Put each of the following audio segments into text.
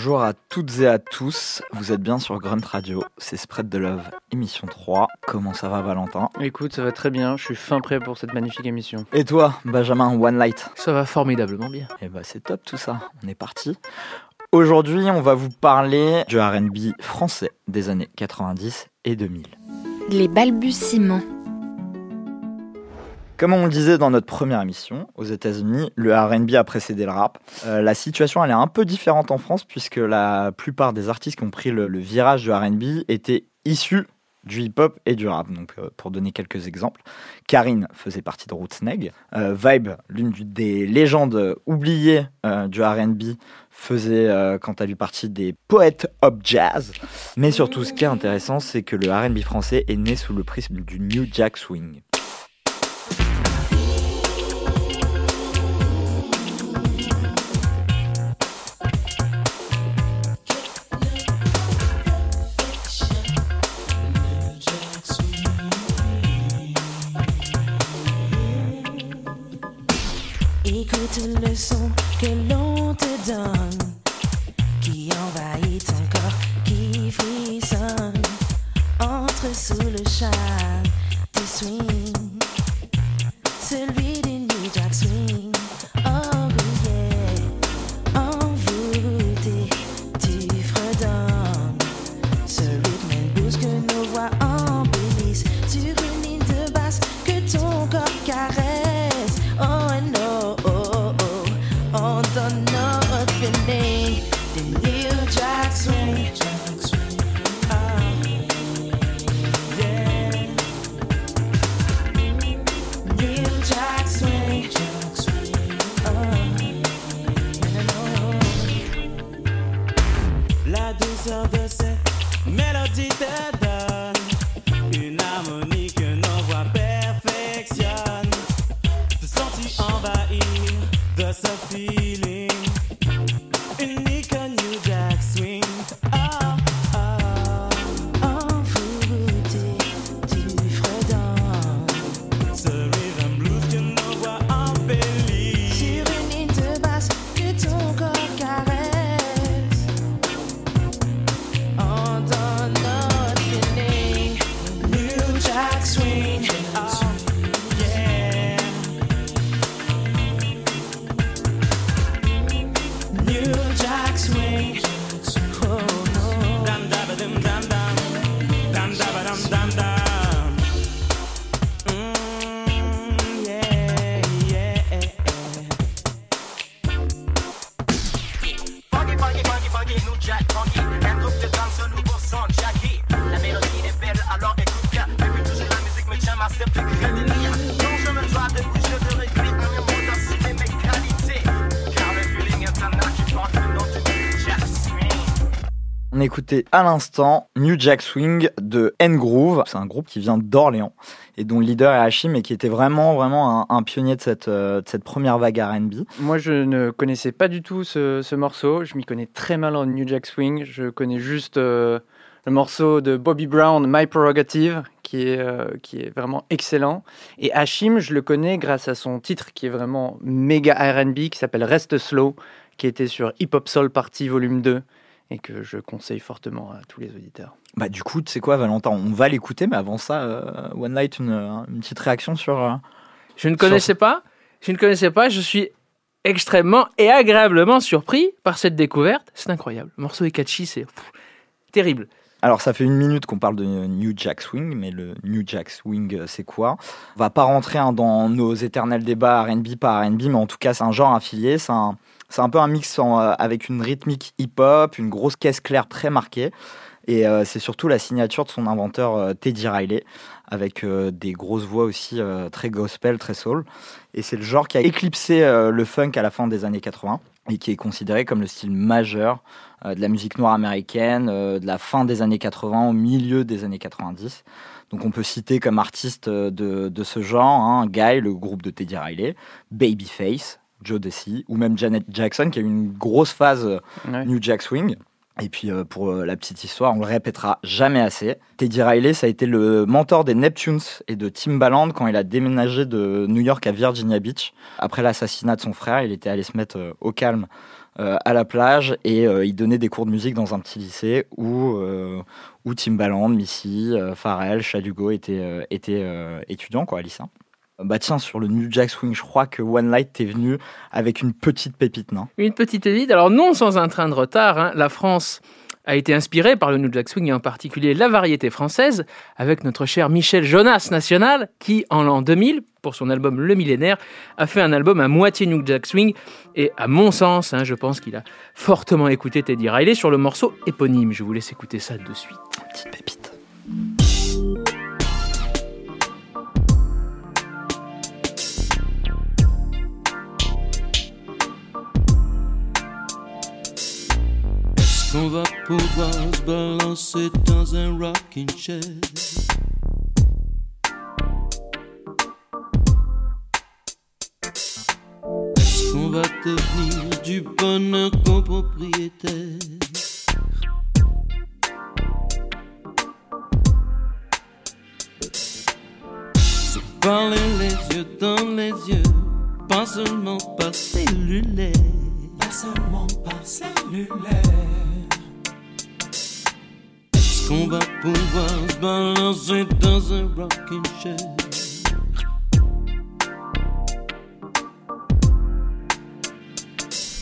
Bonjour à toutes et à tous, vous êtes bien sur Grunt Radio, c'est Spread de Love, émission 3. Comment ça va Valentin? Écoute, ça va très bien, je suis fin prêt pour cette magnifique émission. Et toi, Benjamin One Light? Ça va formidablement bien. Eh bah c'est top tout ça, on est parti. Aujourd'hui, on va vous parler du RB français des années 90 et 2000. Les balbutiements. Comme on le disait dans notre première émission, aux États-Unis, le RB a précédé le rap. Euh, la situation elle est un peu différente en France puisque la plupart des artistes qui ont pris le, virage du RB étaient issus du hip-hop et du rap. Donc, euh, pour donner quelques exemples, Karine faisait partie de Rootsneg. Euh, Vibe, l'une des légendes oubliées euh, du RB, faisait quant à lui partie des poètes hop jazz. Mais surtout, ce qui est intéressant, c'est que le RB français est né sous le prisme du New Jack Swing. Que l'on te donne, qui envahit ton corps, qui frissonne, entre sous le charme du swing, À l'instant New Jack Swing de N-Groove. C'est un groupe qui vient d'Orléans et dont le leader est Hachim et qui était vraiment, vraiment un, pionnier de cette, euh, de cette première vague RB. Moi, je ne connaissais pas du tout ce, ce morceau. Je m'y connais très mal en New Jack Swing. Je connais juste euh, le morceau de Bobby Brown, My Prerogative, qui est, euh, qui est vraiment excellent. Et Hashim, je le connais grâce à son titre qui est vraiment méga RB, qui s'appelle Rest Slow, qui était sur Hip Hop Soul Party Volume 2 et que je conseille fortement à tous les auditeurs. Bah, du coup, tu sais quoi, Valentin, on va l'écouter, mais avant ça, euh, One Night, une, une petite réaction sur. euh, Je ne connaissais pas. Je ne connaissais pas. Je suis extrêmement et agréablement surpris par cette découverte. C'est incroyable. Le morceau est catchy, c'est terrible. Alors, ça fait une minute qu'on parle de New Jack Swing, mais le New Jack Swing, euh, c'est quoi? On va pas rentrer hein, dans nos éternels débats RB par RB, mais en tout cas, c'est un genre affilié. C'est un, c'est un peu un mix euh, avec une rythmique hip-hop, une grosse caisse claire très marquée. Et euh, c'est surtout la signature de son inventeur euh, Teddy Riley, avec des grosses voix aussi très gospel, très soul. Et c'est le genre qui a éclipsé le funk à la fin des années 80. et qui est considéré comme le style majeur de la musique noire américaine de la fin des années 80 au milieu des années 90. Donc on peut citer comme artistes de, de ce genre hein, Guy, le groupe de Teddy Riley, Babyface, Joe Desi, ou même Janet Jackson qui a eu une grosse phase euh, Ouais. New Jack Swing. Et puis euh, pour euh, la petite histoire, on le répétera jamais assez. Teddy Riley, ça a été le mentor des Neptunes et de Timbaland quand il a déménagé de New York à Virginia Beach. Après l'assassinat de son frère, il était allé se mettre euh, au calme euh, à la plage et il donnait des cours de musique dans un petit lycée où, où Timbaland, Missy, Pharrell, Shadugo étaient, étaient étudiants, quoi, lycéens. Bah tiens, sur le New Jack Swing, je crois que One Light est venu avec une petite pépite, non? Une petite élite, alors non sans un train de retard, hein. la France a été inspirée par le New Jack Swing et en particulier la variété française, avec notre cher Michel Jonas National, qui en l'an 2000, pour son album Le Millénaire, a fait un album à moitié New Jack Swing. Et à mon sens, hein, je pense qu'il a fortement écouté Teddy Riley sur le morceau éponyme. Je vous laisse écouter ça de suite. Petite qu'on va pouvoir se balancer dans un rocking chair qu'on va devenir du bonheur copropriétaire Se parler les yeux dans les yeux, pas seulement par cellulaire. Seulement par cellulaire. Est-ce qu'on va pouvoir se balancer dans un rocking chair?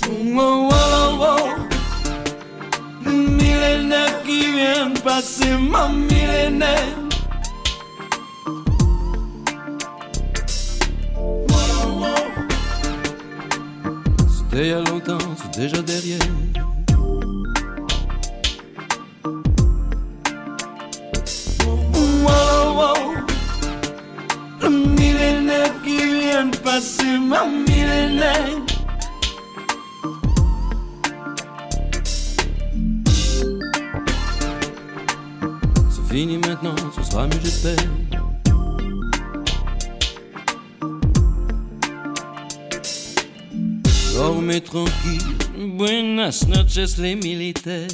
Wow, wow, wow. Millénaire qui vient passer, mon millénaire. C'était il y a longtemps, c'est déjà derrière. Wow, wow. Le millénaire qui vient de passer, mon millénaire. C'est fini maintenant, ce sera mieux, j'espère. Dormez tranquille, buenas noches les militaires.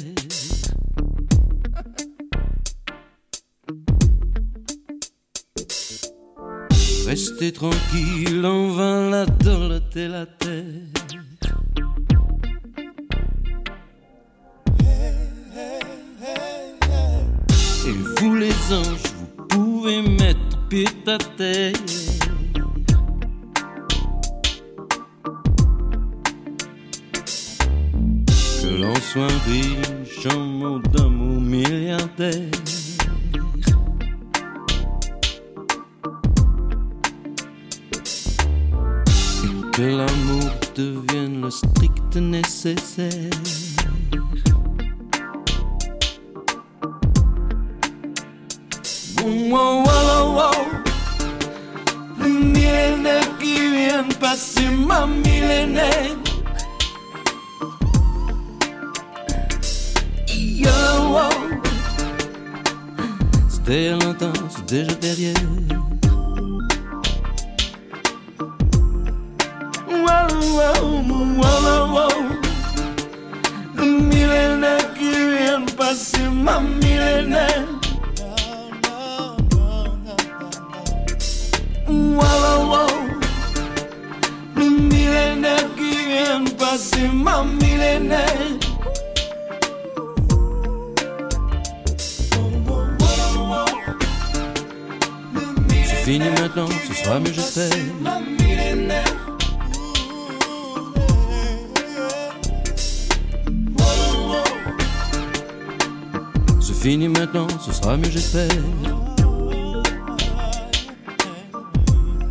Restez tranquille, on va la dorloter la terre. Et vous les anges, vous pouvez mettre pied à terre. Soit riche en mots d'amour milliardaire. Et que l'amour devienne le strict nécessaire. Wow, wow, wow. Le millénaire qui vient de passer, ma millénaire. C'était c'est déjà derrière. Wow, wow, wow. Le millénaire qui vient de passer, ma millénaire. Wow, wow. Le millénaire qui vient de passer, ma millénaire. Fini maintenant, ce sera mieux, j'espère. C'est fini maintenant, ce sera mieux, j'espère.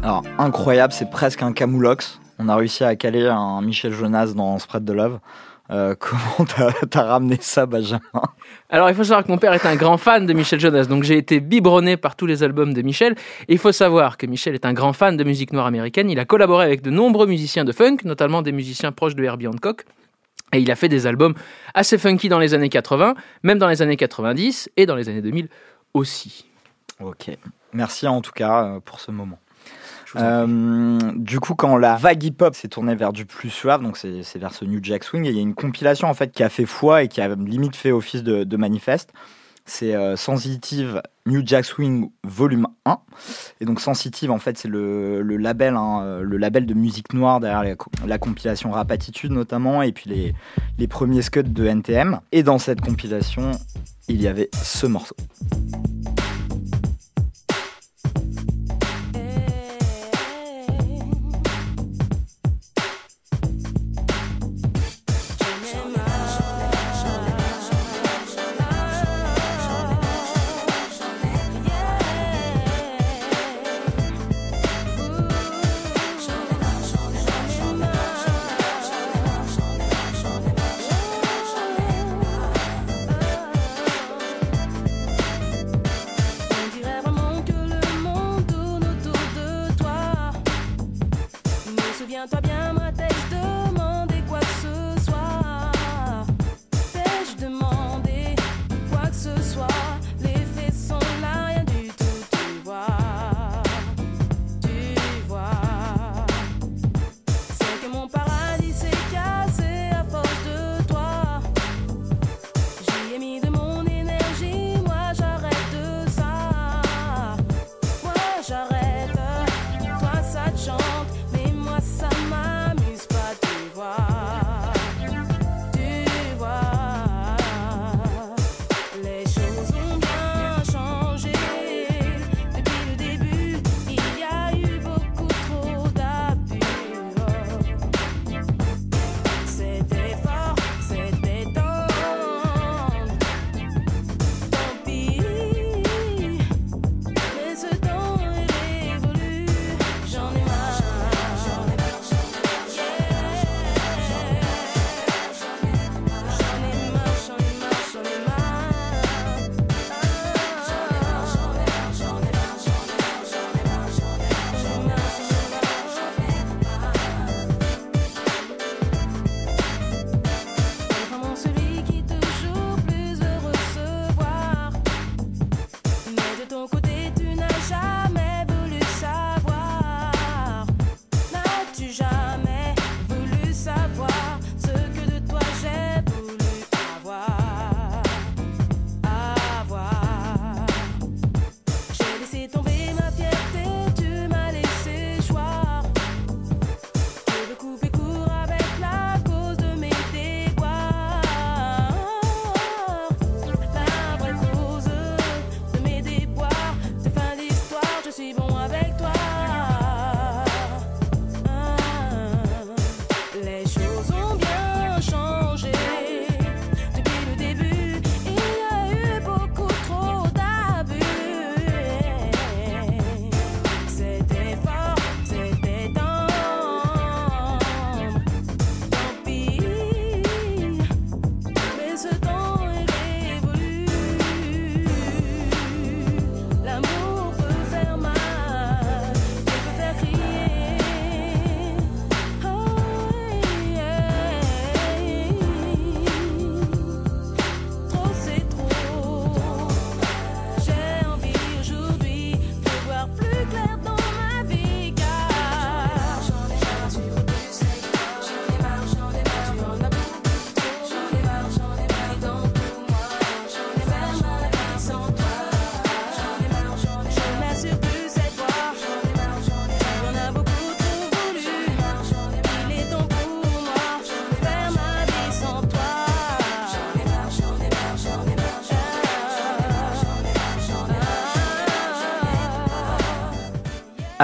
Alors, incroyable, c'est presque un camoulox. On a réussi à caler un Michel Jonas dans Spread the Love. Euh, comment t'as ramené ça, Benjamin Alors, il faut savoir que mon père est un grand fan de Michel Jonas, donc j'ai été biberonné par tous les albums de Michel. Il faut savoir que Michel est un grand fan de musique noire américaine. Il a collaboré avec de nombreux musiciens de funk, notamment des musiciens proches de Herbie Hancock. Et il a fait des albums assez funky dans les années 80, même dans les années 90 et dans les années 2000 aussi. Ok. Merci en tout cas euh, pour ce moment. Euh, du coup, quand la vague hip-hop s'est tournée vers du plus suave, donc c'est vers ce New Jack Swing, il y a une compilation en fait qui a fait foi et qui a limite fait office de, manifeste. C'est euh, Sensitive New Jack Swing Volume 1. Et donc Sensitive, en fait, c'est le, label, hein, euh, le label de musique noire derrière la, compilation Rap Attitude notamment, et puis les, les premiers scuds de NTM. Et dans cette compilation, il y avait ce morceau.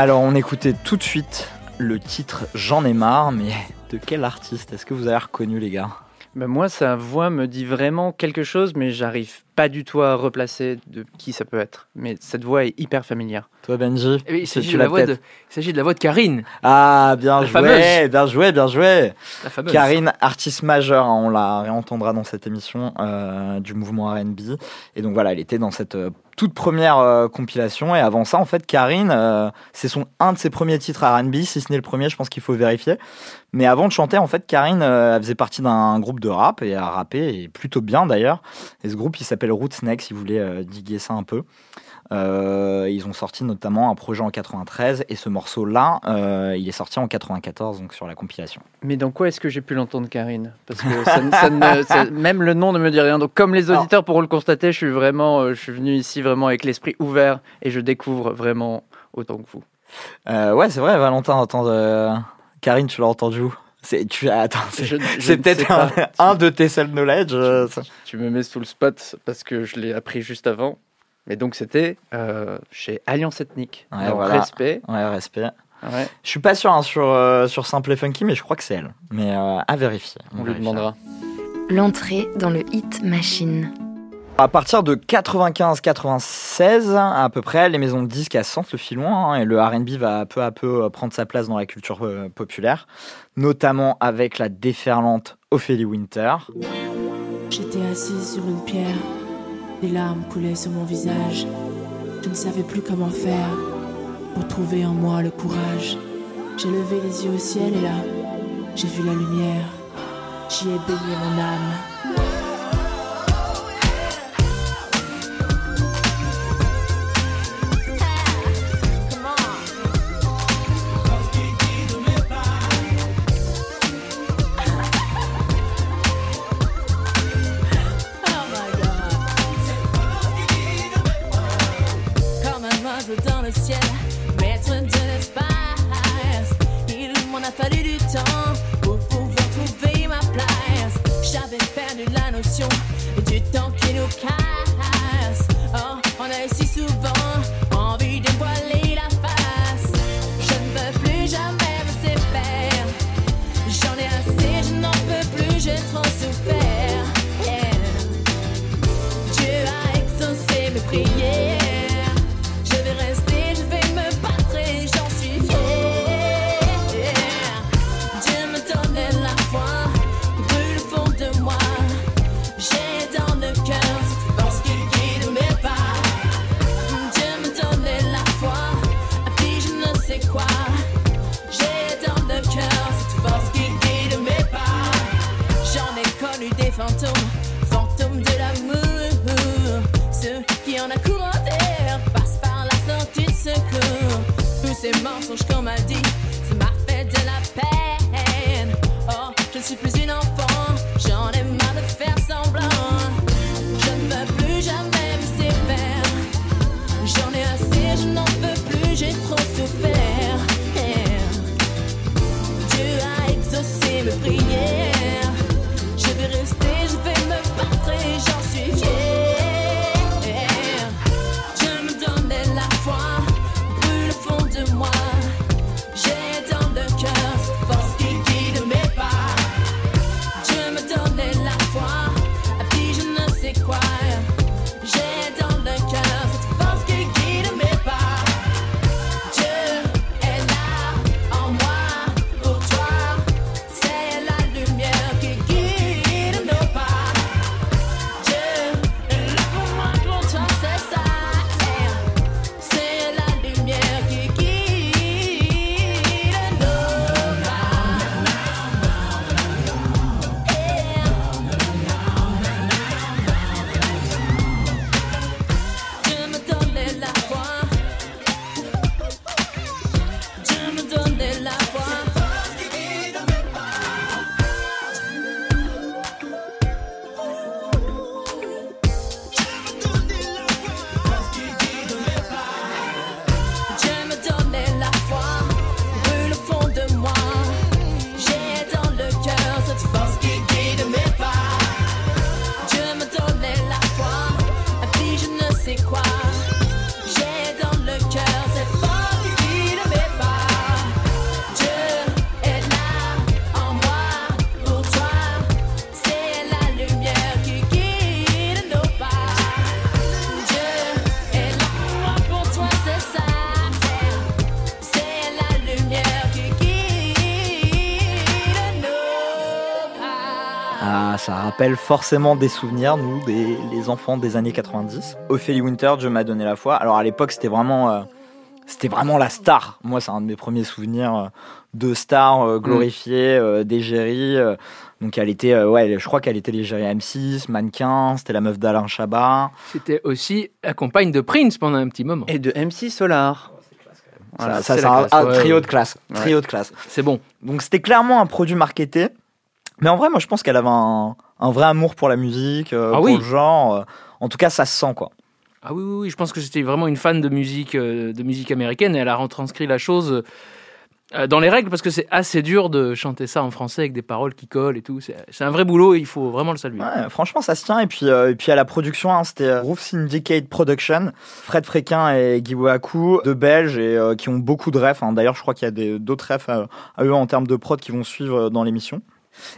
Alors on écoutait tout de suite le titre J'en ai marre, mais de quel artiste Est-ce que vous avez reconnu les gars? Ben Moi sa voix me dit vraiment quelque chose, mais j'arrive pas du tout à replacer de qui ça peut être. Mais cette voix est hyper familière. Toi Benji eh ben, Il s'agit de, la voix de, de la voix de Karine. Ah bien joué, bien joué, bien joué. Karine, artiste majeure, hein, on la réentendra dans cette émission euh, du mouvement RB. Et donc voilà, elle était dans cette... Euh, toute première euh, compilation. Et avant ça, en fait, Karine, euh, c'est son un de ses premiers titres R&B, si ce n'est le premier, je pense qu'il faut vérifier. Mais avant de chanter, en fait, Karine, euh, elle faisait partie d'un groupe de rap et a rappé, et plutôt bien d'ailleurs. Et ce groupe, il s'appelle Rootsneck, si vous voulez diguer ça un peu. Euh, ils ont sorti notamment un projet en 93 et ce morceau-là, euh, il est sorti en 94, donc sur la compilation. Mais dans quoi est-ce que j'ai pu l'entendre, Karine? Parce que ça ne- ça ne- ça- même le nom ne me dit rien. Donc, comme les auditeurs pourront le constater, je suis vraiment, euh, je suis venu ici vraiment avec l'esprit ouvert et je découvre vraiment autant que vous. Euh, ouais, c'est vrai, Valentin, attends, euh, Karine, tu l'as entendu où? C'est, tu, attends, c'est, peut-être un, un de tes self-knowledge. euh, ça. Tu me mets sous le spot parce que je l'ai appris juste avant. Mais donc, c'était euh, chez Alliance Ethnique. Ouais, Donc, voilà. Respect. Ouais, respect. Ouais, Je suis pas sûr hein, sur, euh, sur Simple et Funky, mais je crois que c'est elle. Mais euh, à vérifier. on lui vérifiera. demandera. L'entrée dans le Hit Machine. À partir de 95-96, à peu près, les maisons de disques elles sentent le filon hein, et le R&B va peu à peu prendre sa place dans la culture euh, populaire, notamment avec la déferlante Ophélie Winter. J'étais assise sur une pierre, des larmes coulaient sur mon visage. Je ne savais plus comment faire pour trouver en moi le courage. J'ai levé les yeux au ciel et là, j'ai vu la lumière. J'y ai baigné mon âme. Maître de l'espace. Il m'en a fallu du temps pour pouvoir trouver ma place. J'avais perdu la notion du temps qui nous casse. Rappelle forcément des souvenirs, nous, des, les enfants des années 90. Ophélie Winter, Dieu m'a donné la foi. Alors à l'époque, c'était vraiment, euh, c'était vraiment la star. Moi, c'est un de mes premiers souvenirs euh, de star euh, glorifiée, euh, d'égérie. euh. donc elle était, euh, ouais, je crois qu'elle était l'égérie M6, mannequin, c'était la meuf d'Alain Chabat. C'était aussi la compagne de Prince pendant un petit moment. Et de MC Solar. ça, ça, c'est un, classe, un ouais, trio ouais. de classe. Ouais. Trio de classe. C'est bon. Donc c'était clairement un produit marketé. Mais en vrai, moi, je pense qu'elle avait un, un vrai amour pour la musique, euh, Ah pour oui. le genre. euh. en tout cas, ça se sent, quoi. Ah oui, oui, oui, je pense que c'était vraiment une fan de musique, euh, de musique américaine et elle a retranscrit la chose euh, dans les règles parce que c'est assez dur de chanter ça en français avec des paroles qui collent et tout. C'est un vrai boulot et il faut vraiment le saluer. Ouais, franchement, ça se tient. Et puis, et puis à la production, hein, c'était Roof Syndicate Production, Fred Fréquin et Guy Wakou, deux Belges, et qui ont beaucoup de refs. hein. D'ailleurs, je crois qu'il y a d'autres refs à, à eux en termes de prod qui vont suivre dans l'émission.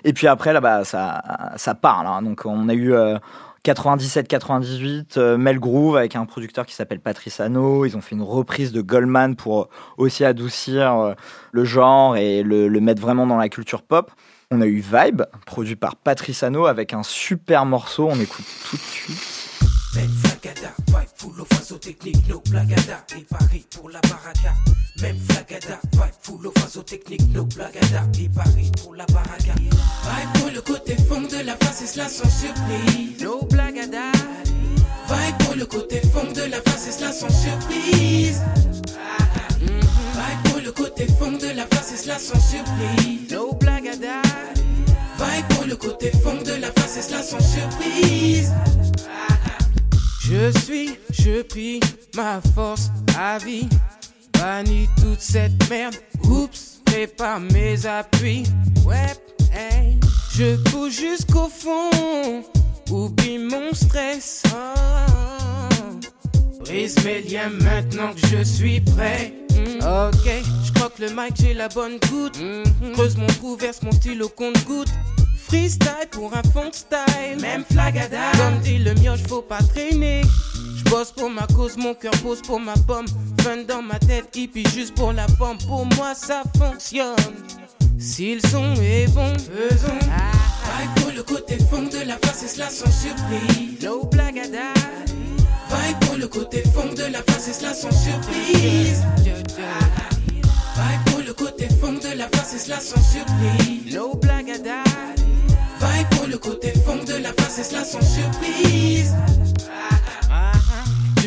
Et puis après, là, bah, ça, ça parle. hein. Donc, on a eu euh, 97-98, euh, Mel Groove avec un producteur qui s'appelle Patrice Hano. Ils ont fait une reprise de Goldman pour euh, aussi adoucir euh, le genre et le, le mettre vraiment dans la culture pop. On a eu Vibe, produit par Patrice Hano, avec un super morceau. On écoute tout de suite. Même flagada, vibe full of façon technique, no blagada, et Paris pour la baraka. Même flagada, vibe full of façon technique, no blagada, et Paris pour la baraka. Vibe pour le côté fond de la face, et cela sans surprise, no blagada. Vibe pour le côté fond de la face, et cela sans surprise. Vibe pour le côté fond de la face, et cela sans surprise, no blagada. Vibe pour le côté fond de la face, et cela sans surprise. Je suis, je prie ma force à vie. Bannis toute cette merde. Oups, prépare mes appuis. Ouais, hey. Je pousse jusqu'au fond. Oublie mon stress. Oh. Brise mes liens maintenant que je suis prêt. Mm. Ok, je croque le mic, j'ai la bonne goutte. Creuse mon trou, verse mon stylo compte goutte. Freestyle pour un fond de style, même flagada. Comme dit le mioche, faut pas traîner. Je bosse pour ma cause, mon cœur pose pour ma pomme. Fun dans ma tête, hippie juste pour la forme. Pour moi, ça fonctionne. Si le son est bon, faisons. Vibe pour le côté fond de la face, et cela sans surprise. No blagada. Vibe pour le côté fond de la face, et cela sans surprise. Vibe pour le côté fond de la face, et cela sans surprise. No blagada. Vibe pour le côté fond de la face, et cela sans surprise.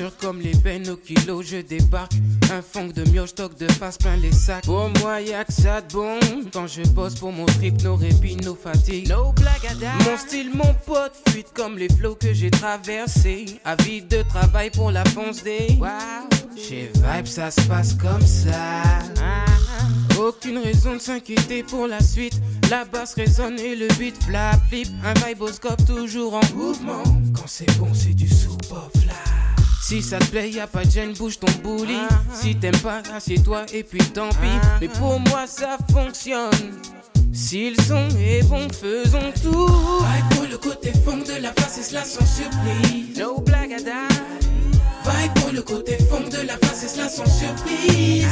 Dur comme les peines au kilo, je débarque. Un fond de mioche, stock de face plein les sacs. Pour moi, y'a que ça de bon. Quand je bosse pour mon trip, nos répits, nos fatigues. No. Mon style, mon pote, fuite comme les flots que j'ai traversés. Avide de travail pour la fonce des. Wow. Chez Vibe, ça se passe comme ça. Aucune raison de s'inquiéter pour la suite. La basse résonne et le beat flap flip. Un viboscope toujours en mouvement. Quand c'est bon, c'est du soupe là. Si ça te plaît, y a pas de gêne, bouge ton bouli. Si t'aimes pas, assieds-toi et puis tant pis. Mais pour moi, ça fonctionne. Si le son est bon, faisons tout. Vibe pour le côté fond de la face, et cela sans surprise. No blagada. Vibe pour le côté fond de la face, et cela sans surprise.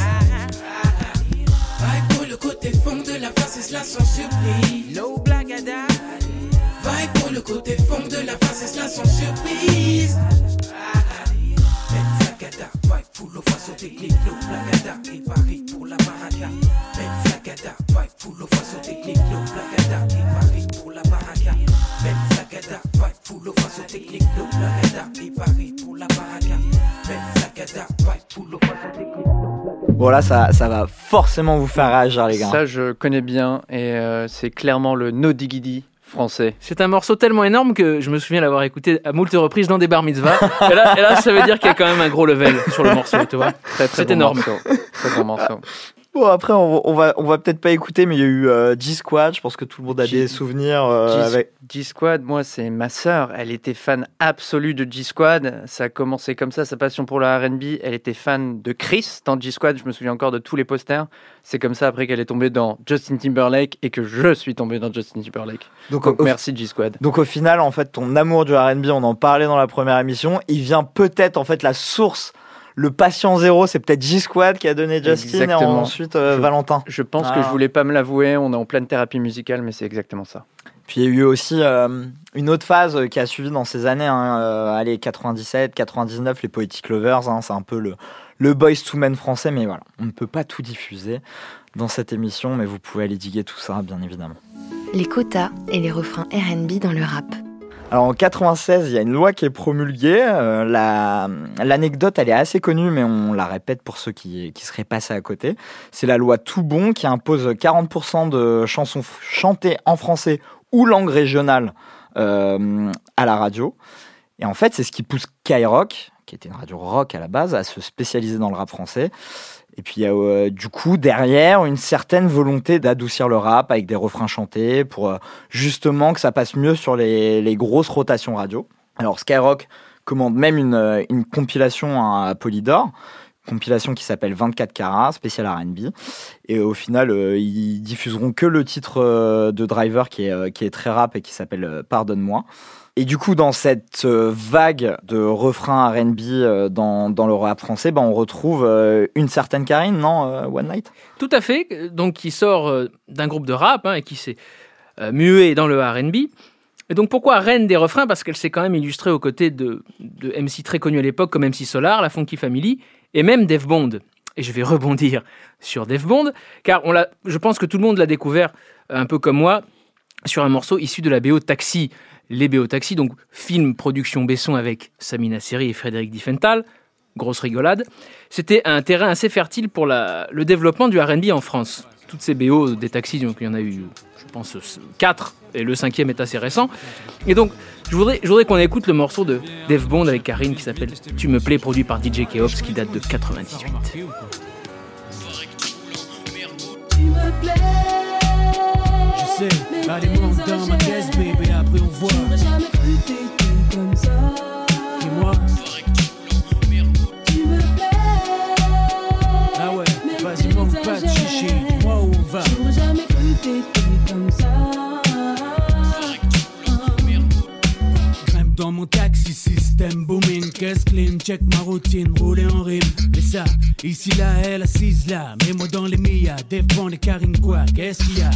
Vibe pour le côté fond de la face, et cela sans surprise. No blagada. Vibe pour le côté fond de la face, et cela sans surprise. Bon, là, ça, ça va forcément vous faire réagir, les gars. Ça, je connais bien et euh, c'est clairement le no diggity français. C'est un morceau tellement énorme que je me souviens l'avoir écouté à moult reprises dans des bar mitzvahs. et, là, et là, ça veut dire qu'il y a quand même un gros level sur le morceau, tu vois. Très très C'est bon énorme. morceau. Très bon morceau. Bon, après, on, on va, on va peut-être pas écouter, mais il y a eu euh, G-Squad. Je pense que tout le monde a G- des souvenirs euh, avec. G-Squad, moi, c'est ma sœur. Elle était fan absolue de G-Squad. Ça a commencé comme ça, sa passion pour la RB. Elle était fan de Chris dans G-Squad. Je me souviens encore de tous les posters. C'est comme ça après qu'elle est tombée dans Justin Timberlake et que je suis tombé dans Justin Timberlake. Donc, Donc, au, merci G-Squad. donc, au final, en fait, ton amour du RB, on en parlait dans la première émission, il vient peut-être, en fait, la source. Le patient zéro, c'est peut-être G-Squad qui a donné Justin et ensuite euh, Je- Valentin. Je pense Ah. que je voulais pas me l'avouer. On est en pleine thérapie musicale, mais c'est exactement ça. Puis il y a eu aussi euh, une autre phase qui a suivi dans ces années, hein, euh, allez, 97, 99, les Poetic Lovers, hein, c'est un peu le, le Boys to Men français, mais voilà, on ne peut pas tout diffuser dans cette émission, mais vous pouvez aller diguer tout ça, bien évidemment. Les quotas et les refrains RB dans le rap. Alors en 96, il y a une loi qui est promulguée. euh, la- L'anecdote, elle est assez connue, mais on la répète pour ceux qui, seraient passés à côté. C'est la loi Tout Bon qui impose 40% de chansons chantées en français ou langue régionale euh, à la radio. Et en fait, c'est ce qui pousse Skyrock, qui était une radio rock à la base, à se spécialiser dans le rap français. Et puis il y a euh, du coup derrière une certaine volonté d'adoucir le rap avec des refrains chantés pour euh, justement que ça passe mieux sur les, grosses rotations radio. Alors Skyrock commande même une, euh, compilation à Polydor, compilation qui s'appelle 24 carats, spécial R&B. Et au final, ils diffuseront que le titre de Driver qui est, très rap et qui s'appelle Pardonne-moi. Et du coup, dans cette euh, vague de refrains R&B euh, dans, dans le rap français, ben, on retrouve euh, une certaine Karine, non, One Night? Tout à fait, donc qui sort d'un groupe de rap hein, et qui s'est euh, mué dans le R&B. Et donc pourquoi reine des refrains? Parce qu'elle s'est quand même illustrée aux côtés de, de MC très connus à l'époque comme MC Solar, la Funky Family et même Def Bond. Et je vais rebondir sur Def Bond, car on je pense que tout le monde l'a découvert un peu comme moi sur un morceau issu de la BO Taxi. Les BO Taxi, donc film production Besson avec Samina Seri et Frédéric Diffenthal, grosse rigolade. C'était un terrain assez fertile pour la- le développement du R&B en France. Toutes ces BO des taxis, donc il y en a eu, je pense, 4, et le cinquième est assez récent. Et donc, je voudrais, je voudrais qu'on écoute le morceau de Def Bond avec Karine qui s'appelle Tu me plais, produit par DJ Keops, qui date de 98. Tu me plais. Je sais, on voit. J'aurais jamais cru t'étais comme ça. Dis-moi, Tu me plais. ah ouais, vas-y, manque pas de chichi, dis-moi où on va. J'aurais jamais cru t'étais check ma routine, rouler en rime. Mais ça, ici là, elle assise là, mets-moi dans les Mia, défends les Karine quoi, qu'est-ce qu'il y a?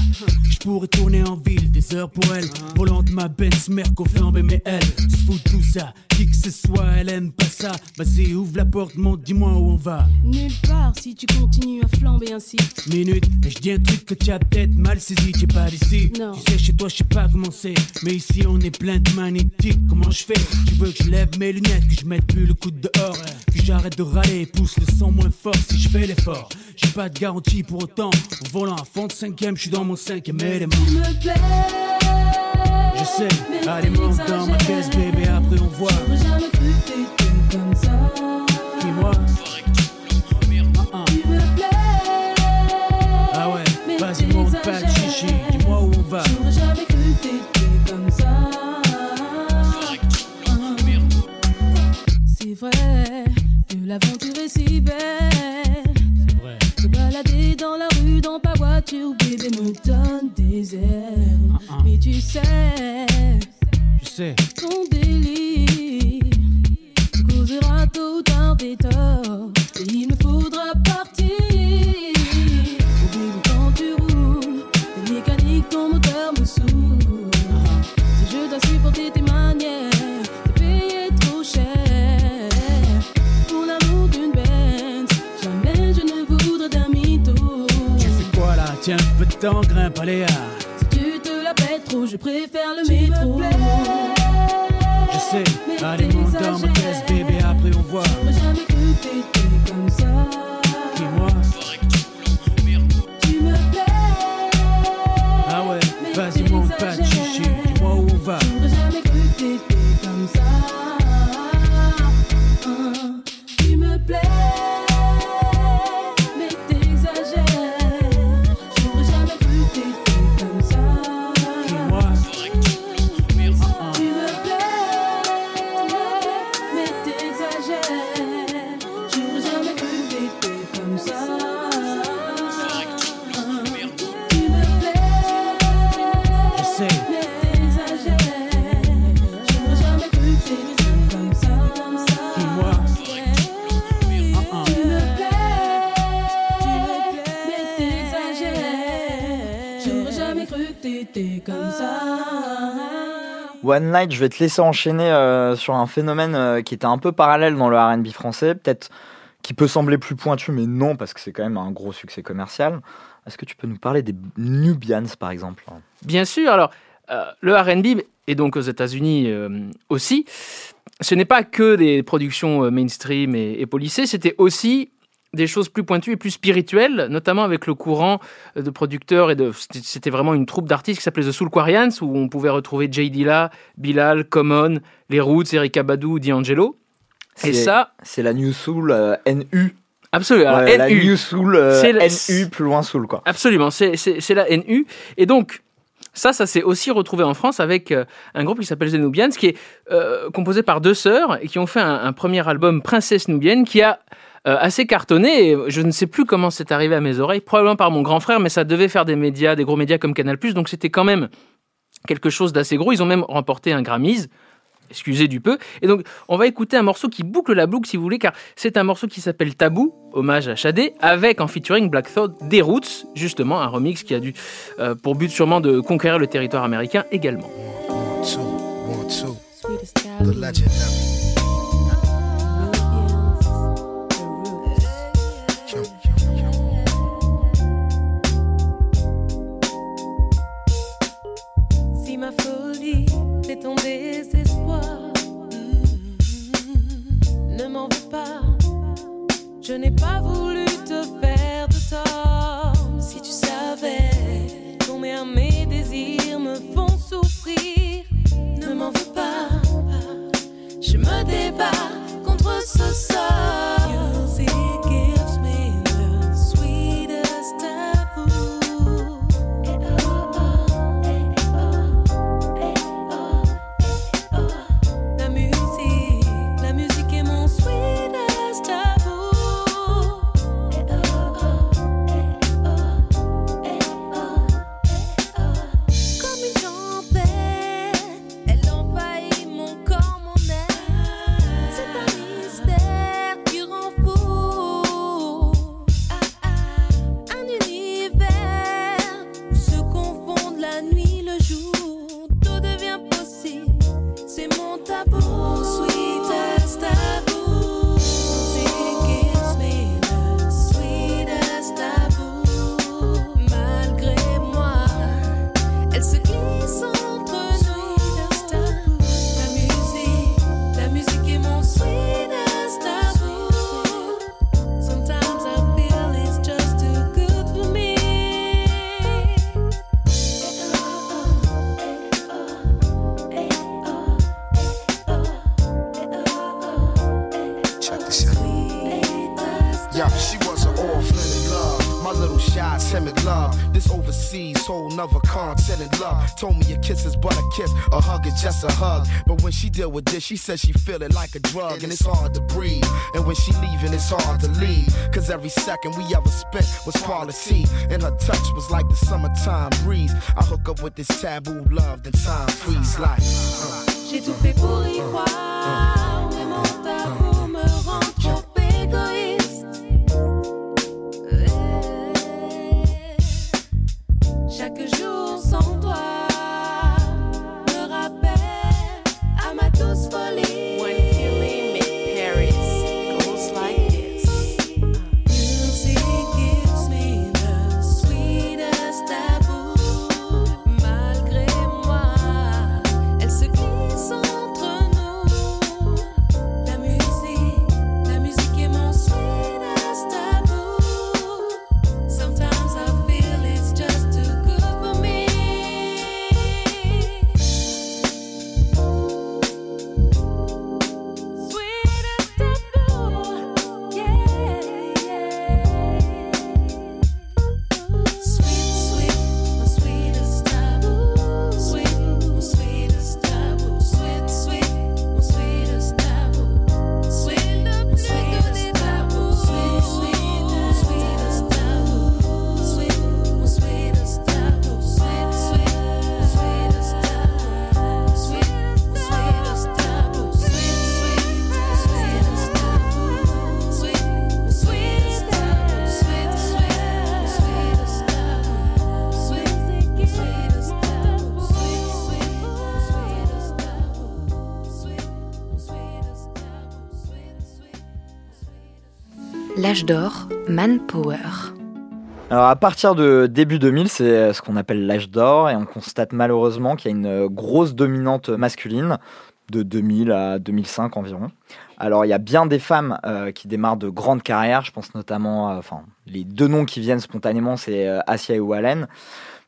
Je tourner en ville, des heures pour elle, volant de ma Benz, Merco flambé, mais elle se fout tout ça, qui que ce soit, elle aime pas ça. Vas-y, ouvre la porte, monte, dis-moi où on va. Nulle part si tu continues à flamber ainsi. Minute, et je dis un truc que tu as peut-être mal saisi, t'es pas d'ici. Non. Tu sais, chez toi, je sais pas comment c'est. Mais ici, on est plein de magnétiques. Comment je fais? Tu veux que je lève mes lunettes, que je mette plus le coude dehors, que j'arrête de râler et pousse le sang moins fort si je fais l'effort. J'ai pas de garantie pour autant. Au volant à fond de cinquième, je suis dans mon cinquième élément. Je sais, allez, monte dans ma caisse, bébé, après on voit. Jamais cru t'étais comme ça. Dis-moi, ah, ah. Tu me plais. ah ouais, Mais vas-y, monte pas de chichi, dis-moi où on va. J'aurais jamais cru t'étais comme ça. C'est vrai que l'aventure est si belle. Se balader dans la rue, dans ta voiture, bébé me donne des ailes. Ah, ah. Mais tu sais, Ton délire causera tôt ou tard des torts. Et il me faudra partir. Bébé, quand tu roules, les mécaniques, ton moteur me saoule. Si je dois supporter tes manières, t'es payé trop cher. Pour l'amour d'une Benz, jamais je ne voudrais d'un mytho. tu fais quoi là? Tiens, un peu de temps, grimpe, tu trop, je préfère le métro. Je sais, allez, caisse, bébé, après on voit. J'aurais jamais cru One Night, je vais te laisser enchaîner euh, sur un phénomène euh, qui était un peu parallèle dans le R&B français, peut-être qui peut sembler plus pointu, mais non, parce que c'est quand même un gros succès commercial. Est-ce que tu peux nous parler des Nubians, par exemple? Bien sûr. Alors, euh, le R&B et donc aux États-Unis aussi. Ce n'est pas que des productions mainstream et, et policées, c'était aussi des choses plus pointues et plus spirituelles, notamment avec le courant euh, de producteurs et de c'était- vraiment une troupe d'artistes qui s'appelait The Soul Quarians où on pouvait retrouver Jay Dilla, Bilal, Common, les Roots, Erika Badu, D'Angelo. Et C'est- ça, C'est la New Soul euh, NU. absolument. Alors, Ouais, la. New Soul euh, la- NU, plus loin Soul, quoi. Absolument, c'est- la NU. Et donc, ça, ça s'est aussi retrouvé en France avec euh, un groupe qui s'appelle The Nubians, qui est euh, composé par deux sœurs et qui ont fait un, un premier album Princesse Nubienne qui a euh, assez cartonné. Et je ne sais plus comment c'est arrivé à mes oreilles, probablement par mon grand frère, mais ça devait faire des médias, des gros médias comme Canal+. Donc c'était quand même quelque chose d'assez gros. Ils ont même remporté un Grammys. Excusez du peu. Et donc, on va écouter un morceau qui boucle la boucle, si vous voulez, car c'est un morceau qui s'appelle Tabou, hommage à Shadé, avec en featuring Black Thought des Roots, justement, un remix qui a dû, euh, pour but sûrement de conquérir le territoire américain également. Two, one, two. Sweetest The taboo. legendary. Je n'ai pas voulu te faire de tort. Si tu savais combien mes désirs me font souffrir, ne m'en veux pas. Je me débat contre ce sort. Kiss a hug is just a hug. But when she deal with this, she says she feel it like a drug, and it's hard to breathe. And when she leaving, it's hard to leave. Cause every second we ever spent was quality. And her touch was like the summertime breeze. I hook up with this taboo love, then time freeze like. uh. J'ai tout fait pour y croire, D'or, Manpower. Alors à partir de début 2000, c'est ce qu'on appelle l'âge d'or et on constate malheureusement qu'il y a une grosse dominante masculine de 2000 à 2005 environ. Alors il y a bien des femmes euh, qui démarrent de grandes carrières, je pense notamment, enfin les deux noms qui viennent spontanément c'est euh, Asia et Wallen.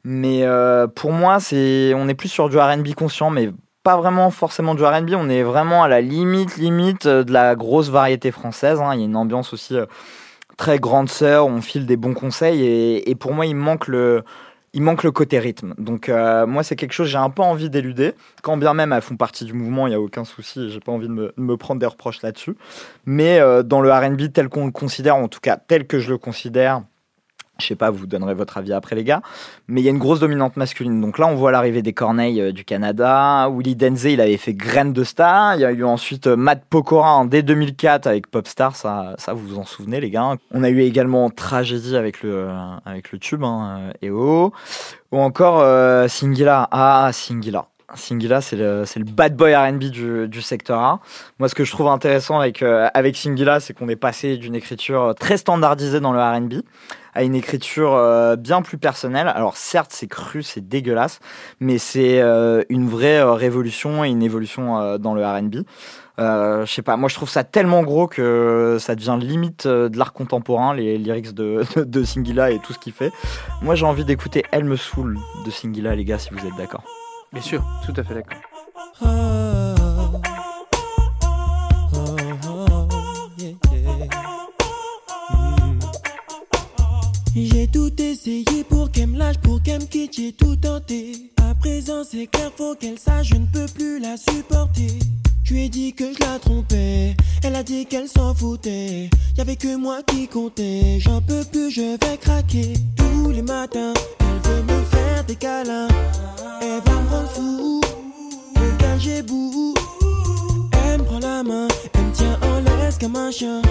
Mais euh, pour moi c'est, on est plus sur du R&B conscient, mais pas vraiment forcément du R&B, on est vraiment à la limite limite euh, de la grosse variété française. hein. Il y a une ambiance aussi euh, très grande sœur, on file des bons conseils et, pour moi il manque le côté rythme. Donc euh, moi c'est quelque chose que j'ai un peu envie d'éluder. Quand bien même elles font partie du mouvement, il n'y a aucun souci, j'ai pas envie de me, prendre des reproches là-dessus. Mais dans le R&B tel qu'on le considère, en tout cas tel que je le considère, je sais pas, vous donnerez votre avis après les gars, mais il y a une grosse dominante masculine. Donc là, on voit l'arrivée des Corneilles euh, du Canada. Willie Denzey, il avait fait Graine de Star. Il y a eu ensuite euh, Matt Pokora dès 2004 avec Popstar. Ça, vous vous en souvenez, les gars? On a eu également Tragédie avec le, euh, avec le tube, hein. Ou encore Singila. Ah, Singila. Singila, c'est le, le bad boy R&B du, du secteur A. Moi, ce que je trouve intéressant avec, avec Singila, c'est qu'on est passé d'une écriture très standardisée dans le R&B à une écriture euh, bien plus personnelle. Alors certes, c'est cru, c'est dégueulasse, mais c'est euh, une vraie euh, révolution et une évolution euh, dans le R&B. Euh, je sais pas, moi je trouve ça tellement gros que ça devient limite euh, de l'art contemporain, les lyrics de, de, de Singila et tout ce qu'il fait. Moi j'ai envie d'écouter Elle me saoule de Singila, les gars, si vous êtes d'accord. Bien sûr. Tout à fait d'accord. Essayé pour qu'elle me lâche, pour qu'elle me quitte, j'ai tout tenté. À présent, c'est clair, faut qu'elle sache, je ne peux plus la supporter. Je lui ai dit que je la trompais, elle a dit qu'elle s'en foutait. Y'avait que moi qui comptais, j'en peux plus, je vais craquer. Tous les matins, elle veut me faire des câlins. Elle va me rendre fou, le j'ai bout. Elle me prend la main, elle me tient en laisse comme un chien.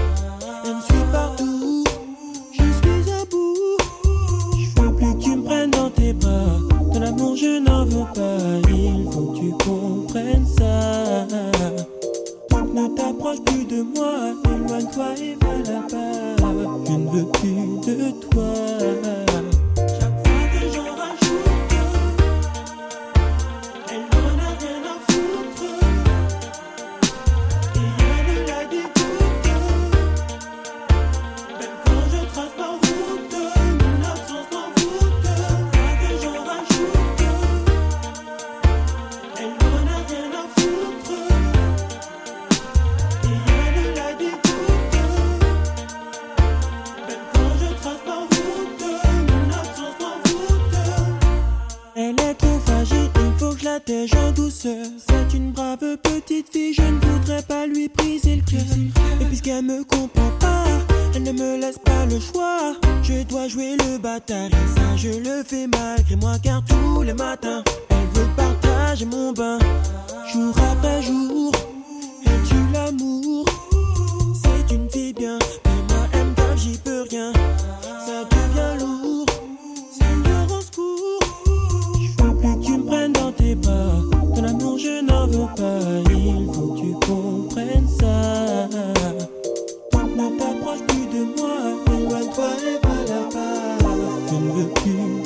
Elle me suit partout, je n'en veux pas. Il faut que tu comprennes ça. Donc ne t'approche plus de moi. Éloigne-toi et va là-bas. Je ne veux plus de toi. C'est une brave petite fille, je ne voudrais pas lui briser le cœur. Et puisqu'elle me comprend pas, elle ne me laisse pas le choix. Je dois jouer le bâtard et ça je le fais malgré moi car tous les matins, elle veut partager mon bain. Là-bas. Je ne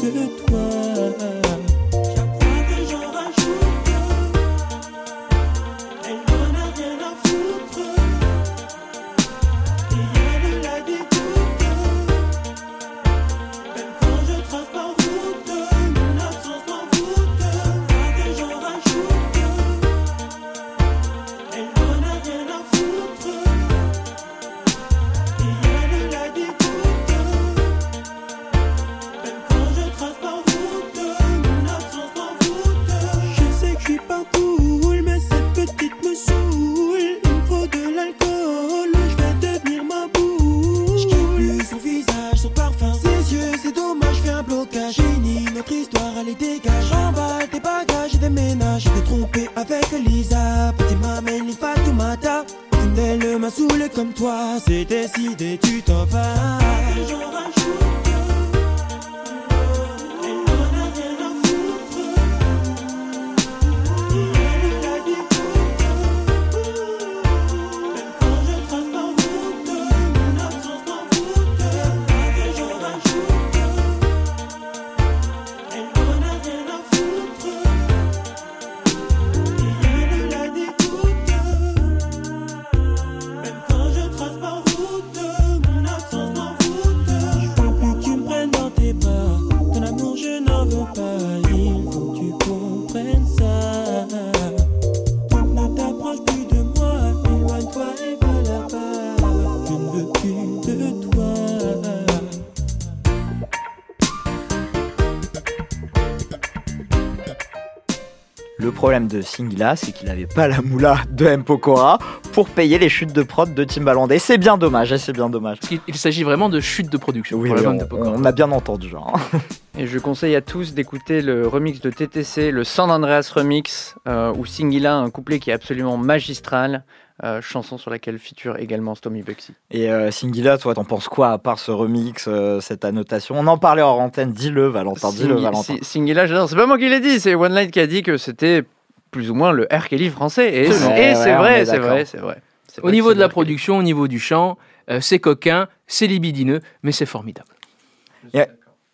problème de Singila, c'est qu'il n'avait pas la moula de M. Pokora pour payer les chutes de prod de Timbaland. Et c'est bien dommage, et c'est bien dommage. Il, il s'agit vraiment de chute de production Oui, pour oui, l'album de on, Pokora. on a bien entendu. hein. Et je conseille à tous d'écouter le remix de TTC, le San Andreas remix, euh, où Singila a un couplet qui est absolument magistral, euh, chanson sur laquelle feature également Stormy Bugsy. Et euh, Singila, toi, t'en penses quoi à part ce remix, euh, cette annotation? On en parlait hors antenne, dis-le, Valentin, dis-le, Valentin. Si- Singila, j'adore. C'est pas moi qui l'ai dit, c'est One Light qui a dit que c'était plus ou moins le R. Kelly français. Et, C'est vrai. c'est Ouais, vrai, est c'est vrai, c'est vrai. C'est Au niveau de la production, au niveau du chant, euh, c'est coquin, c'est libidineux, mais c'est formidable.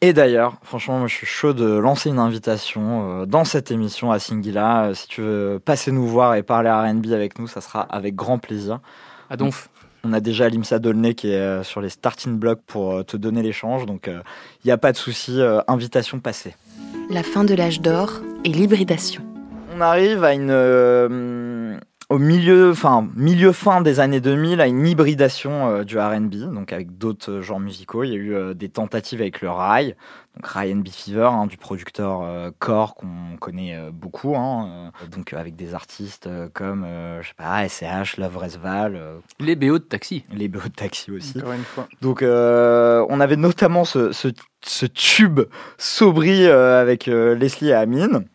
Et d'ailleurs, franchement, moi, je suis chaud de lancer une invitation euh, dans cette émission à Singila. Euh, si tu veux passer nous voir et parler R&B avec nous, ça sera avec grand plaisir. À Donf. On a déjà Limsa Dolnay qui est euh, sur les starting blocks pour te donner l'échange, donc il n'y a pas de souci, euh, invitation passée. La fin de l'âge d'or et l'hybridation. On arrive à une euh, au milieu, enfin milieu fin des années 2000, à une hybridation euh, du R&B, donc avec d'autres euh, genres musicaux. Il y a eu euh, des tentatives avec le Rai, donc Rai R&B Fever, hein, du producteur euh, Core qu'on connaît euh, beaucoup, hein, euh, donc avec des artistes euh, comme euh, je sais pas SCH, Love Resval, euh, Les BO de taxi. les BO de Taxi aussi. Encore une fois. Donc euh, on avait notamment ce, ce, ce tube Sobri euh, avec euh, Leslie et Amine.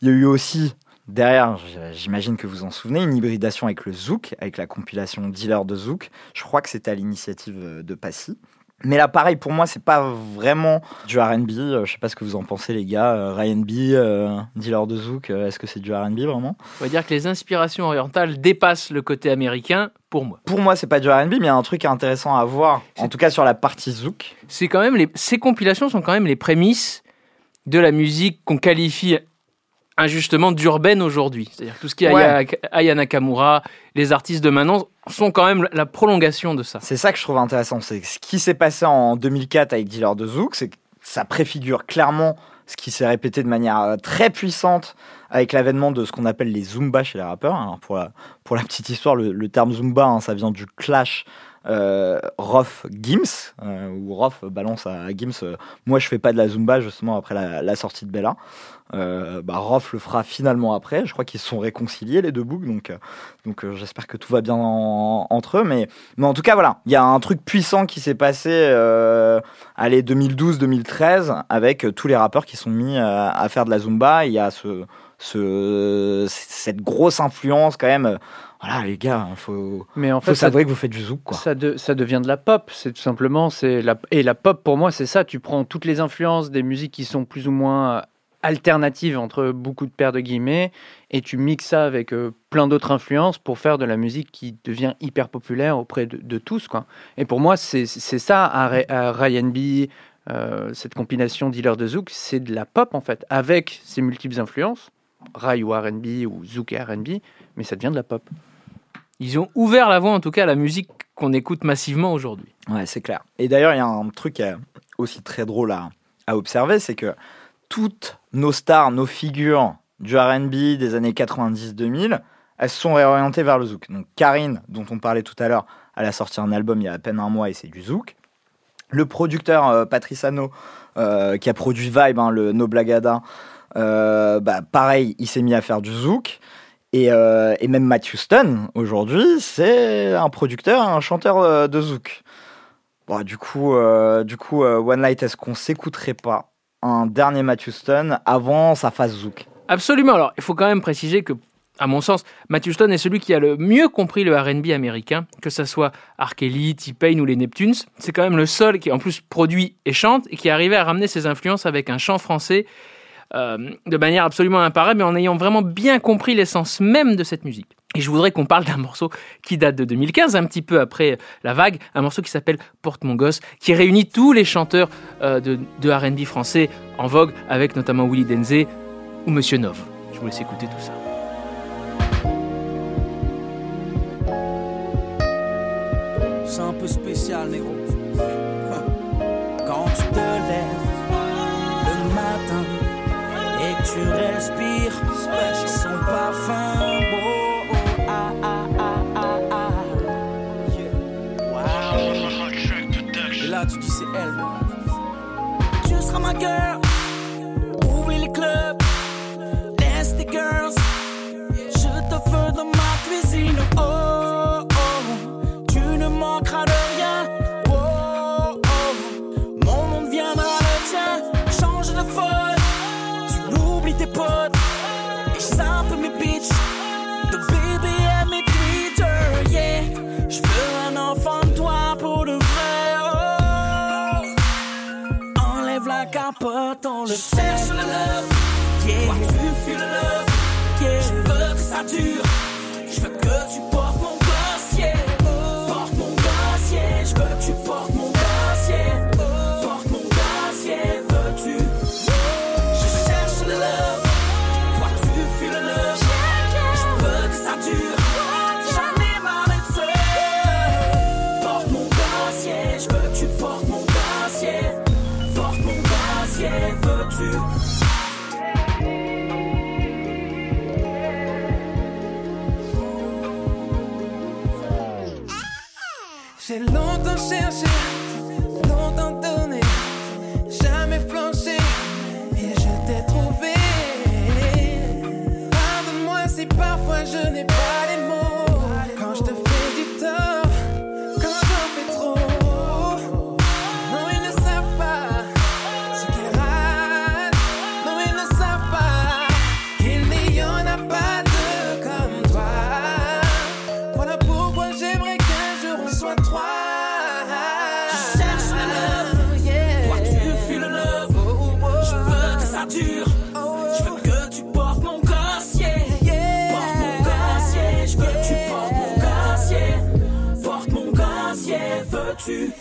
Il y a eu aussi derrière, j'imagine que vous en souvenez, une hybridation avec le Zouk, avec la compilation Dealer de Zouk. Je crois que c'était à l'initiative euh, de Passy. Mais là, pareil, pour moi, c'est pas vraiment du R&B. Euh, Je sais pas ce que vous en pensez, les gars. Euh, R&B, euh, Dealer de Zouk, est-ce que c'est du R&B vraiment? On va dire que les inspirations orientales dépassent le côté américain pour moi. Pour moi, c'est pas du R&B, mais il y a un truc intéressant à voir. En tout cas, sur la partie Zouk. C'est quand même les, ces compilations sont quand même les prémices de la musique qu'on qualifie injustement d'urbaine aujourd'hui. C'est-à-dire que tout ce qui est Ouais. Aya, Nakamura, les artistes de maintenant sont quand même la prolongation de ça. C'est ça que je trouve intéressant. C'est ce qui s'est passé en 2004 avec Dealer de Zouk, c'est que ça préfigure clairement ce qui s'est répété de manière euh, très puissante avec l'avènement de ce qu'on appelle les Zumba chez les rappeurs. Alors pour, la, pour la petite histoire, le, le terme Zumba, hein, ça vient du clash euh, Roth Gims, euh, où Roth balance à Gims euh, Moi, je fais pas de la Zumba, justement, après la, sortie de Bella. Euh, bah, Roth le fera finalement après. Je crois qu'ils se sont réconciliés, les deux boucs. Donc, euh, donc j'espère que tout va bien en- entre eux. Mais, mais en tout cas, voilà, il y a un truc puissant qui s'est passé, allez, 2012-2013, avec tous les rappeurs qui sont mis à faire de la Zumba. Il y a ce, cette grosse influence quand même. Voilà, les gars, il faut, Mais en faut fait, ça, s'avouer que vous faites du zouk, quoi. ça, de- ça devient de la pop. C'est tout simplement, c'est la et la pop pour moi, c'est ça. Tu prends toutes les influences des musiques qui sont plus ou moins euh, alternatives entre beaucoup de paires de guillemets et tu mixes ça avec euh, plein d'autres influences pour faire de la musique qui devient hyper populaire auprès de, de tous quoi. Et pour moi, c'est ça à, Ryan B. euh, cette combination dealer de zouk, c'est de la pop en fait, avec ses multiples influences, Rai ou R&B ou zouk et R&B, mais ça devient de la pop. Ils ont ouvert la voie en tout cas à la musique qu'on écoute massivement aujourd'hui. Ouais, c'est clair. Et d'ailleurs, il y a un truc aussi très drôle à, à observer, c'est que toutes nos stars, nos figures du R&B des années 90-2000, elles se sont réorientées vers le zouk. Donc Karine, dont on parlait tout à l'heure, elle a sorti un album il y a à peine un mois et c'est du zouk. Le producteur euh, Patrice Hano, euh, qui a produit Vibe, hein, le No Blagada, euh, bah, pareil, il s'est mis à faire du zouk. Et, euh, et même Matt Houston, aujourd'hui, c'est un producteur, un chanteur euh, de zouk. Du coup, euh, du coup One Light, est-ce qu'on s'écouterait pas un dernier Matt Houston avant sa phase zouk? Absolument. Alors, il faut quand même préciser que, à mon sens, Matthew Stone est celui qui a le mieux compris le R&B américain, que ce soit R. Kelly, T-Pain ou les Neptunes. C'est quand même le seul qui, en plus, produit et chante et qui arrivait à ramener ses influences avec un chant français euh, de manière absolument imparable, mais en ayant vraiment bien compris l'essence même de cette musique. Et je voudrais qu'on parle d'un morceau qui date de 2015, un petit peu après la vague, un morceau qui s'appelle Porte mon gosse, qui réunit tous les chanteurs euh, de, R&B français en vogue, avec notamment Willy Denzé ou Monsieur Nov. Je vous laisse écouter tout ça. C'est un peu spécial, négro. Quand tu te tu respires son parfum beau. oh, ah, ah, ah, ah, ah. Wow. Et là, tu dis c'est elle. Tu seras ma girl. tu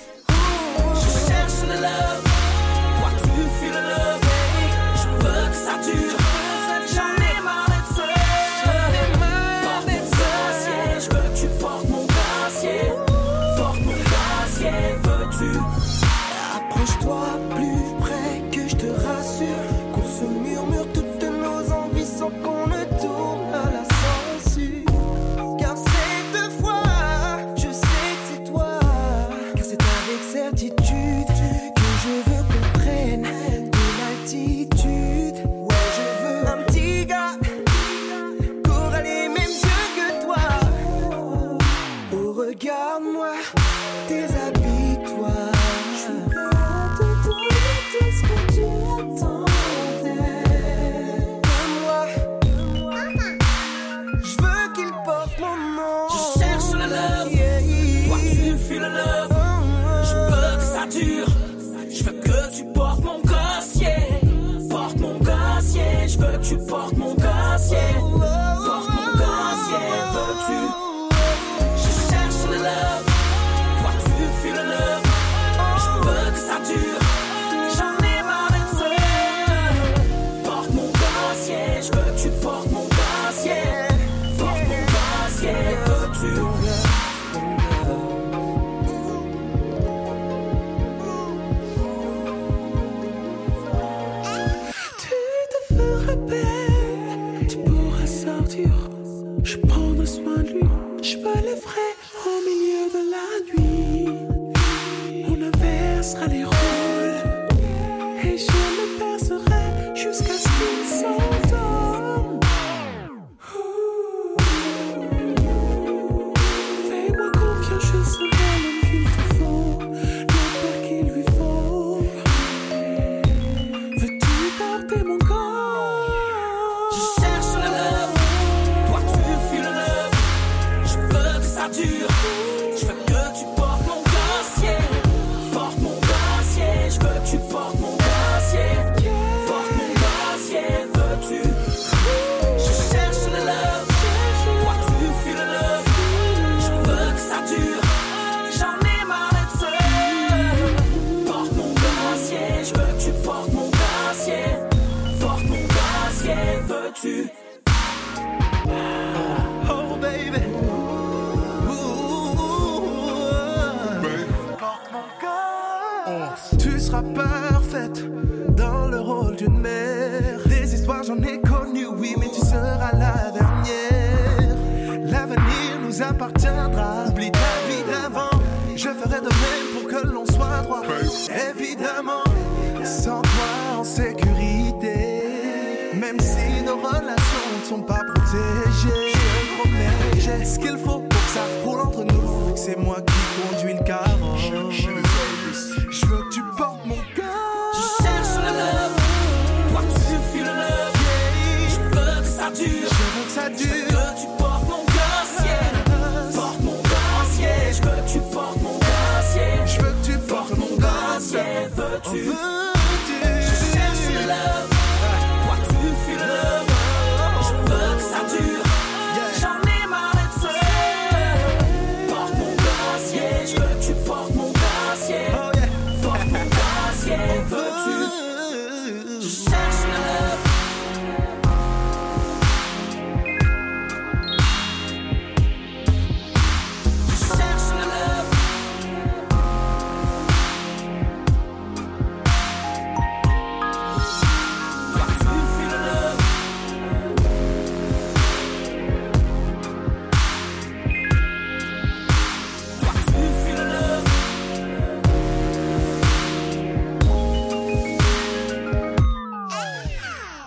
ce qu'il faut pour que ça roule entre nous? C'est moi qui conduis le carrosse.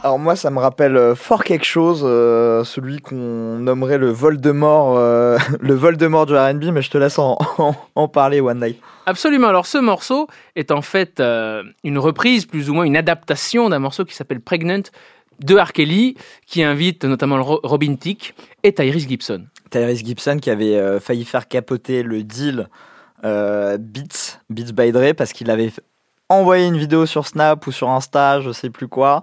Alors moi, ça me rappelle euh, fort quelque chose, euh, celui qu'on nommerait le Voldemort, euh, le Voldemort du R&B, mais je te laisse en, en- en parler One Night. Absolument. Alors, ce morceau est en fait euh, une reprise, plus ou moins une adaptation d'un morceau qui s'appelle Pregnant de R. Kelly, qui invite notamment Robin Thicke et Tyrese Gibson. Tyrese Gibson qui avait failli faire capoter le deal Beats, Beats by Dre, parce qu'il avait envoyé une vidéo sur Snap ou sur Insta, je sais plus quoi,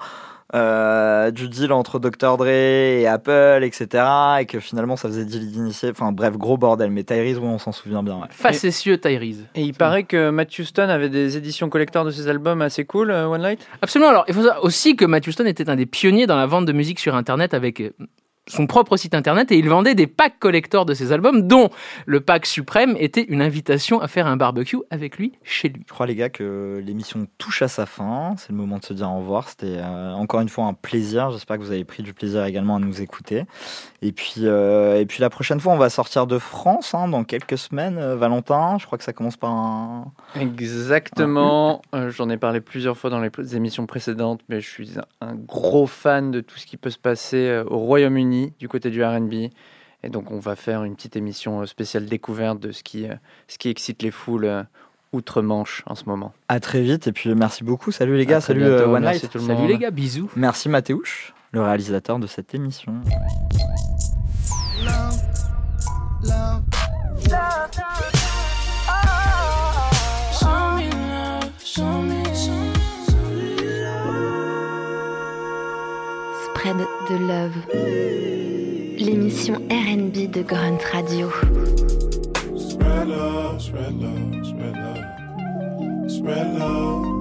euh, du deal entre Dr. Dre et Apple, etc. Et que finalement ça faisait deal d'initié. Enfin bref, gros bordel. Mais Tyrese, oui, on s'en souvient bien. ouais. Facétieux Tyrese. Et il paraît que Matt Houston avait des éditions collector de ses albums assez cool, euh, One Light? Absolument. Alors, il faut savoir aussi que Matt Houston était un des pionniers dans la vente de musique sur Internet avec euh, son propre site Internet et il vendait des packs collector de ses albums, dont le pack suprême était une invitation à faire un barbecue avec lui chez lui. Je crois les gars que l'émission touche à sa fin. C'est le moment de se dire au revoir. C'était euh, encore une fois un plaisir. J'espère que vous avez pris du plaisir également à nous écouter. Et puis, euh, et puis la prochaine fois, on va sortir de France hein, dans quelques semaines. euh, Valentin, je crois que ça commence par un. Exactement. Euh, J'en ai parlé plusieurs fois dans les émissions précédentes, mais je suis un, un gros fan de tout ce qui peut se passer euh, au Royaume-Uni, du côté du RB. Et donc, on va faire une petite émission spéciale découverte de ce qui, euh, ce qui excite les foules euh, outre-Manche en ce moment. À très vite. Et puis merci beaucoup. Salut les gars. Salut bientôt. euh, One Merci Light. tout le Salut les gars, bisous. Merci Mathéouche, le réalisateur de cette émission. Spread de Love. L'émission RB de Grunt Radio. Spread love, spread love, spread love, spread love.